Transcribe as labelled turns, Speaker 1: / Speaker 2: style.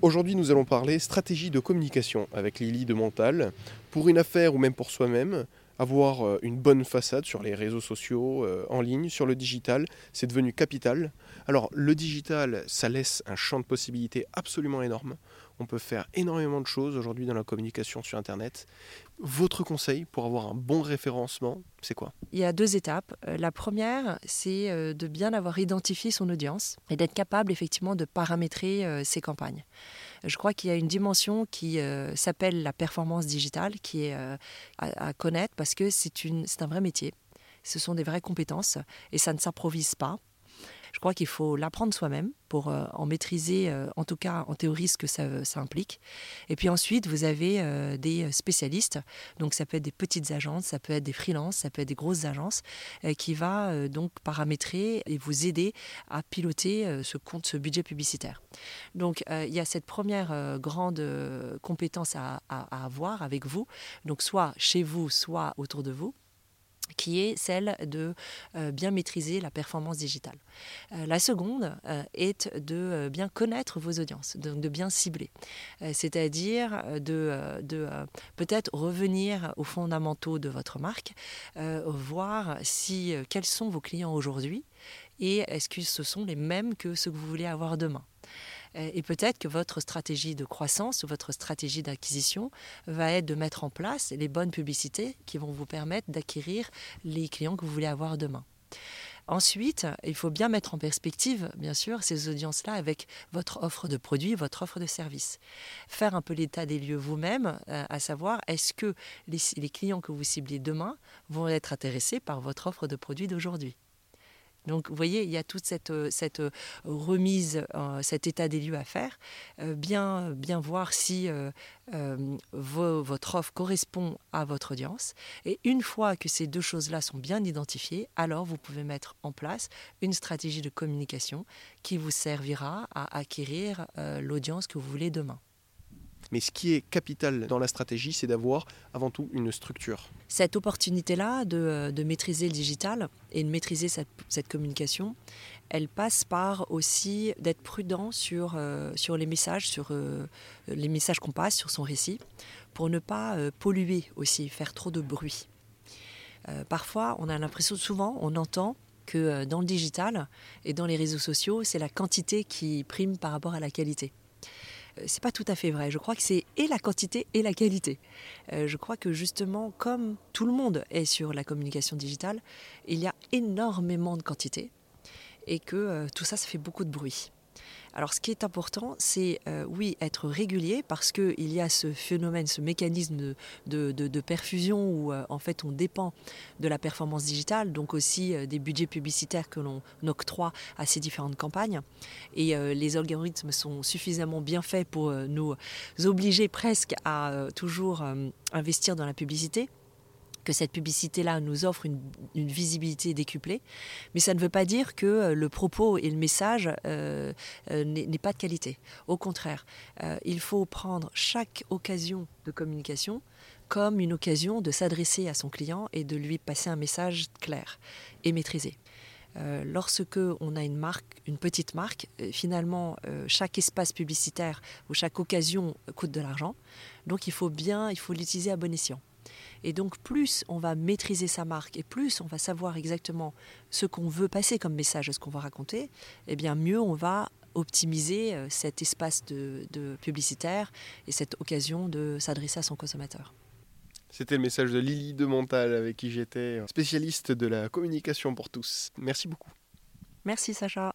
Speaker 1: Aujourd'hui, nous allons parler stratégie de communication avec Lily de Mental. Pour une affaire ou même pour soi-même, avoir euh, une bonne façade sur les réseaux sociaux, euh, en ligne, sur le digital, c'est devenu capital. Alors, le digital, ça laisse un champ de possibilités absolument énorme. On peut faire énormément de choses aujourd'hui dans la communication sur Internet. Votre conseil pour avoir un bon référencement, c'est quoi?
Speaker 2: Il y a deux étapes. Euh, la première, c'est euh, de bien avoir identifié son audience et d'être capable effectivement de paramétrer euh, ses campagnes. Je crois qu'il y a une dimension qui s'appelle la performance digitale, qui est à, connaître parce que c'est un vrai métier. Ce sont des vraies compétences et ça ne s'improvise pas. Je crois qu'il faut l'apprendre soi-même pour euh, en maîtriser, euh, en tout cas en théorie, ce que ça, implique. Et puis ensuite, vous avez euh, des spécialistes. Donc ça peut être des petites agences, ça peut être des freelances, ça peut être des grosses agences qui va donc paramétrer et vous aider à piloter ce compte, ce budget publicitaire. Donc il y a cette première grande compétence à avoir avec vous. Donc soit chez vous, soit autour de vous qui est celle de euh, bien maîtriser la performance digitale. Euh, la seconde euh, est de bien connaître vos audiences, donc de bien cibler, c'est-à-dire de, peut-être revenir aux fondamentaux de votre marque, voir si quels sont vos clients aujourd'hui et est-ce que ce sont les mêmes que ceux que vous voulez avoir demain. Euh, et peut-être que votre stratégie de croissance ou votre stratégie d'acquisition va être de mettre en place les bonnes publicités qui vont vous permettre d'acquérir les clients que vous voulez avoir demain. Ensuite, il faut bien mettre en perspective, bien sûr, ces audiences-là avec votre offre de produits, votre offre de services. Faire un peu l'état des lieux vous-même, euh, à savoir, est-ce que les, clients que vous ciblez demain vont être intéressés par votre offre de produits d'aujourd'hui? Donc vous voyez, il y a toute cette, euh, euh, remise, euh, cet état des lieux à faire. bien, bien voir si votre offre correspond à votre audience. Et une fois que ces deux choses-là sont bien identifiées, alors vous pouvez mettre en place une stratégie de communication qui vous servira à acquérir l'audience que vous voulez demain.
Speaker 1: Mais ce qui est capital dans la stratégie, c'est d'avoir avant tout une structure.
Speaker 2: Cette opportunité-là de, euh, maîtriser le digital et de maîtriser cette, communication, elle passe par aussi d'être prudent sur, euh, sur les messages, sur euh, les messages qu'on passe, sur son récit, pour ne pas polluer aussi, faire trop de bruit. parfois, on a l'impression, souvent, on entend que dans le digital et dans les réseaux sociaux, c'est la quantité qui prime par rapport à la qualité. C'est pas tout à fait vrai. Je crois que c'est et la quantité et la qualité. Euh, je crois que justement, comme tout le monde est sur la communication digitale, il y a énormément de quantité et que euh, tout ça, ça fait beaucoup de bruit. Alors ce qui est important, c'est euh, oui être régulier parce qu'il y a ce phénomène, ce mécanisme de, perfusion où euh, en fait on dépend de la performance digitale, donc aussi euh, des budgets publicitaires que l'on octroie à ces différentes campagnes. Et les algorithmes sont suffisamment bien faits pour nous obliger presque à toujours investir dans la publicité que cette publicité-là nous offre une, visibilité décuplée, mais ça ne veut pas dire que euh, le propos et le message euh, euh, n'est pas de qualité. Au contraire, il faut prendre chaque occasion de communication comme une occasion de s'adresser à son client et de lui passer un message clair et maîtrisé. lorsque on a une marque, une petite marque, finalement, chaque espace publicitaire ou chaque occasion coûte de l'argent. Donc il faut bien, il faut l'utiliser à bon escient. Et donc plus on va maîtriser sa marque et plus on va savoir exactement ce qu'on veut passer comme message, ce qu'on va raconter, et eh bien mieux on va optimiser euh, cet espace de, de publicitaire et cette occasion de s'adresser à son consommateur.
Speaker 1: C'était le message de Lily de Montal avec qui j'étais spécialiste de la communication pour tous. Merci beaucoup.
Speaker 2: Merci Sacha.